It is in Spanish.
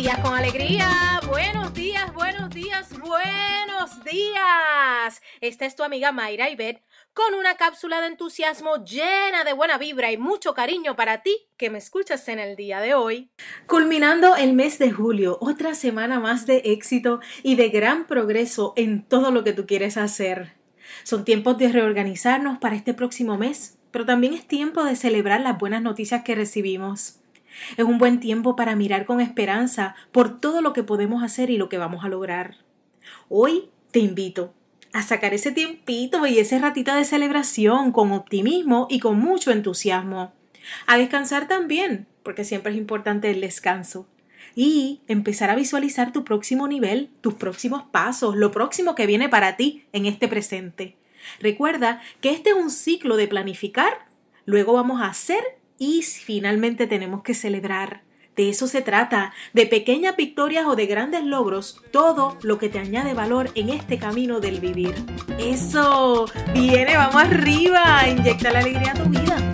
días con alegría, buenos días, buenos días, buenos días. Esta es tu amiga Mayra Ibet con una cápsula de entusiasmo llena de buena vibra y mucho cariño para ti que me escuchas en el día de hoy. Culminando el mes de julio, otra semana más de éxito y de gran progreso en todo lo que tú quieres hacer. Son tiempos de reorganizarnos para este próximo mes, pero también es tiempo de celebrar las buenas noticias que recibimos. Es un buen tiempo para mirar con esperanza por todo lo que podemos hacer y lo que vamos a lograr. Hoy te invito a sacar ese tiempito y ese ratito de celebración con optimismo y con mucho entusiasmo. A descansar también, porque siempre es importante el descanso. Y empezar a visualizar tu próximo nivel, tus próximos pasos, lo próximo que viene para ti en este presente. Recuerda que este es un ciclo de planificar, luego vamos a hacer y finalmente tenemos que celebrar. De eso se trata, de pequeñas victorias o de grandes logros, todo lo que te añade valor en este camino del vivir. Eso, viene, vamos arriba, inyecta la alegría a tu vida.